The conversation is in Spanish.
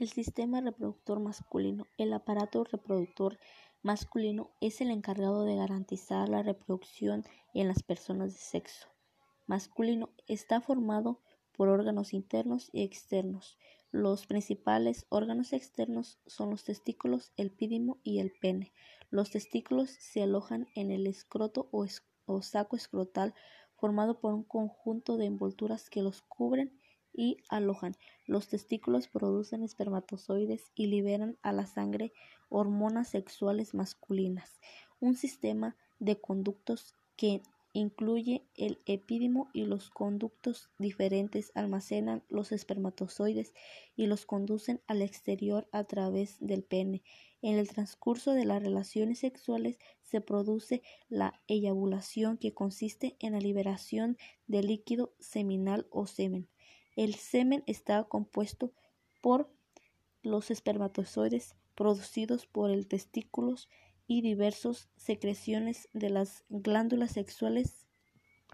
El sistema reproductor masculino. El aparato reproductor masculino es el encargado de garantizar la reproducción en las personas de sexo masculino. Está formado por órganos internos y externos. Los principales órganos externos son los testículos, el pídimo y el pene. Los testículos se alojan en el escroto o, o saco escrotal formado por un conjunto de envolturas que los cubren y alojan. Los testículos producen espermatozoides y liberan a la sangre hormonas sexuales masculinas. Un sistema de conductos que incluye el epídimo y los conductos diferentes almacenan los espermatozoides y los conducen al exterior a través del pene. En el transcurso de las relaciones sexuales se produce la eyaculación que consiste en la liberación de líquido seminal o semen. El semen está compuesto por los espermatozoides producidos por el testículo y diversas secreciones de las glándulas sexuales